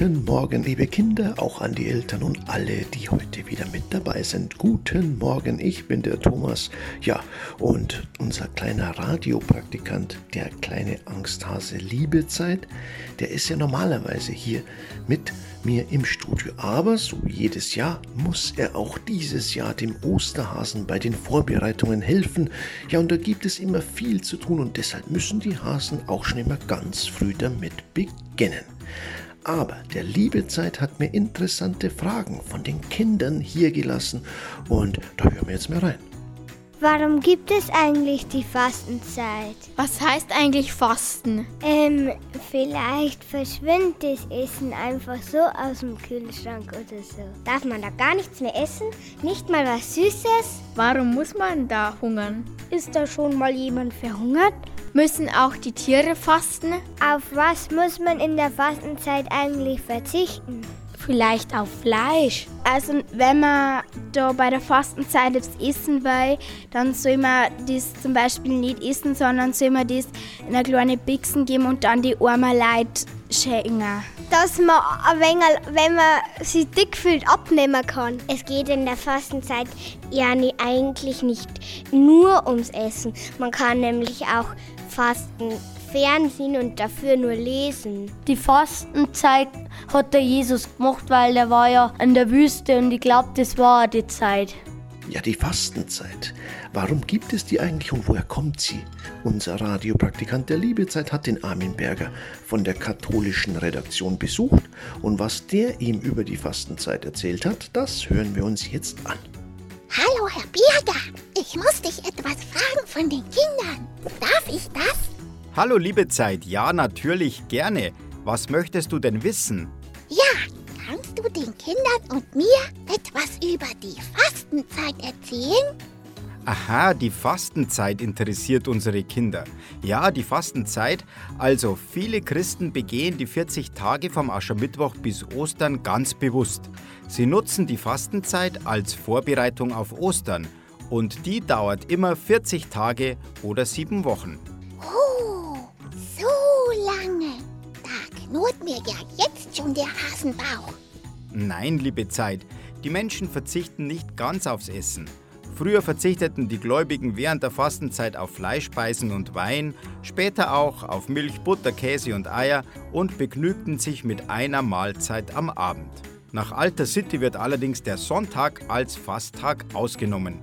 Morgen, liebe Kinder, auch an die Eltern und alle, die heute wieder mit dabei sind. Guten Morgen, ich bin der Thomas. Ja, und unser kleiner Radiopraktikant, der kleine Angsthase Liebezeit, der ist ja normalerweise hier mit mir im Studio. Aber so jedes Jahr muss er auch dieses Jahr dem Osterhasen bei den Vorbereitungen helfen. Ja, und da gibt es immer viel zu tun und deshalb müssen die Hasen auch schon immer ganz früh damit beginnen. Aber der Liebezeit hat mir interessante Fragen von den Kindern hier gelassen und da hören wir jetzt mal rein. Warum gibt es eigentlich die Fastenzeit? Was heißt eigentlich Fasten? Ähm, vielleicht verschwindet das Essen einfach so aus dem Kühlschrank oder so. Darf man da gar nichts mehr essen? Nicht mal was Süßes? Warum muss man da hungern? Ist da schon mal jemand verhungert? Müssen auch die Tiere fasten? Auf was muss man in der Fastenzeit eigentlich verzichten? Vielleicht auf Fleisch. Also wenn man da bei der Fastenzeit etwas essen will, dann soll man das zum Beispiel nicht essen, sondern soll man das in eine kleine Bixen geben und dann die armen Leute schenken. Dass man ein wenig, wenn man sich dick fühlt, abnehmen kann. Es geht in der Fastenzeit ja nie, eigentlich nicht nur ums Essen. Man kann nämlich auch fasten Fernsehen und dafür nur lesen. Die Fastenzeit hat der Jesus gemacht, weil er war ja in der Wüste und ich glaube, das war die Zeit. Ja, die Fastenzeit. Warum gibt es die eigentlich und woher kommt sie? Unser Radiopraktikant der Liebezeit hat den Armin Berger von der katholischen Redaktion besucht und was der ihm über die Fastenzeit erzählt hat, das hören wir uns jetzt an. Hallo, Herr Berger. Ich muss dich etwas fragen von den Kindern. Darf ich das? Hallo liebe Zeit, ja natürlich gerne. Was möchtest du denn wissen? Ja, kannst du den Kindern und mir etwas über die Fastenzeit erzählen? Aha, die Fastenzeit interessiert unsere Kinder. Ja, die Fastenzeit. Also viele Christen begehen die 40 Tage vom Aschermittwoch bis Ostern ganz bewusst. Sie nutzen die Fastenzeit als Vorbereitung auf Ostern und die dauert immer 40 Tage oder sieben Wochen. Knurrt mir ja jetzt schon der Hasenbauch. Nein, liebe Zeit, die Menschen verzichten nicht ganz aufs Essen. Früher verzichteten die Gläubigen während der Fastenzeit auf Fleischspeisen und Wein, später auch auf Milch, Butter, Käse und Eier und begnügten sich mit einer Mahlzeit am Abend. Nach alter Sitte wird allerdings der Sonntag als Fasttag ausgenommen.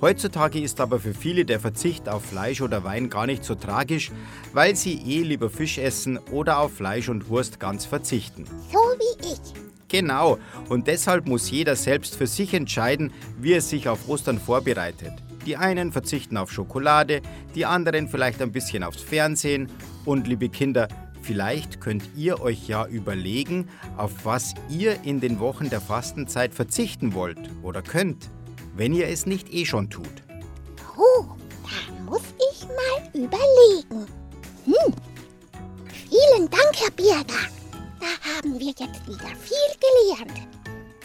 Heutzutage ist aber für viele der Verzicht auf Fleisch oder Wein gar nicht so tragisch, weil sie eh lieber Fisch essen oder auf Fleisch und Wurst ganz verzichten. So wie ich. Genau, und deshalb muss jeder selbst für sich entscheiden, wie er sich auf Ostern vorbereitet. Die einen verzichten auf Schokolade, die anderen vielleicht ein bisschen aufs Fernsehen. Und liebe Kinder, vielleicht könnt ihr euch ja überlegen, auf was ihr in den Wochen der Fastenzeit verzichten wollt oder könnt, wenn ihr es nicht eh schon tut. Oh, da muss ich mal überlegen. Hm. Vielen Dank, Herr Birger. Da haben wir jetzt wieder viel gelernt.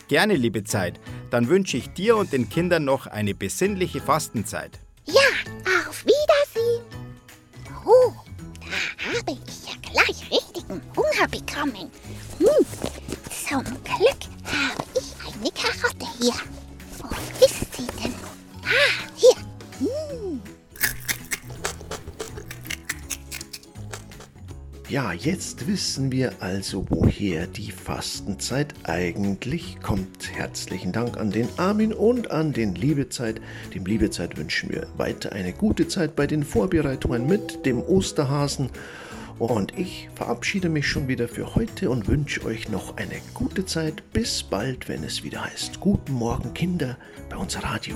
Gerne, liebe Zeit, dann wünsche ich dir und den Kindern noch eine besinnliche Fastenzeit. Ja, auf Wiedersehen. Oh, da habe ich ja gleich richtigen Hunger bekommen. Hm, zum Glück habe ich eine Karotte hier. Ja, jetzt wissen wir also, woher die Fastenzeit eigentlich kommt. Herzlichen Dank an den Armin und an den Liebezeit. Dem Liebezeit wünschen wir weiter eine gute Zeit bei den Vorbereitungen mit dem Osterhasen. Und ich verabschiede mich schon wieder für heute und wünsche euch noch eine gute Zeit. Bis bald, wenn es wieder heißt. Guten Morgen, Kinder, bei unser Radio.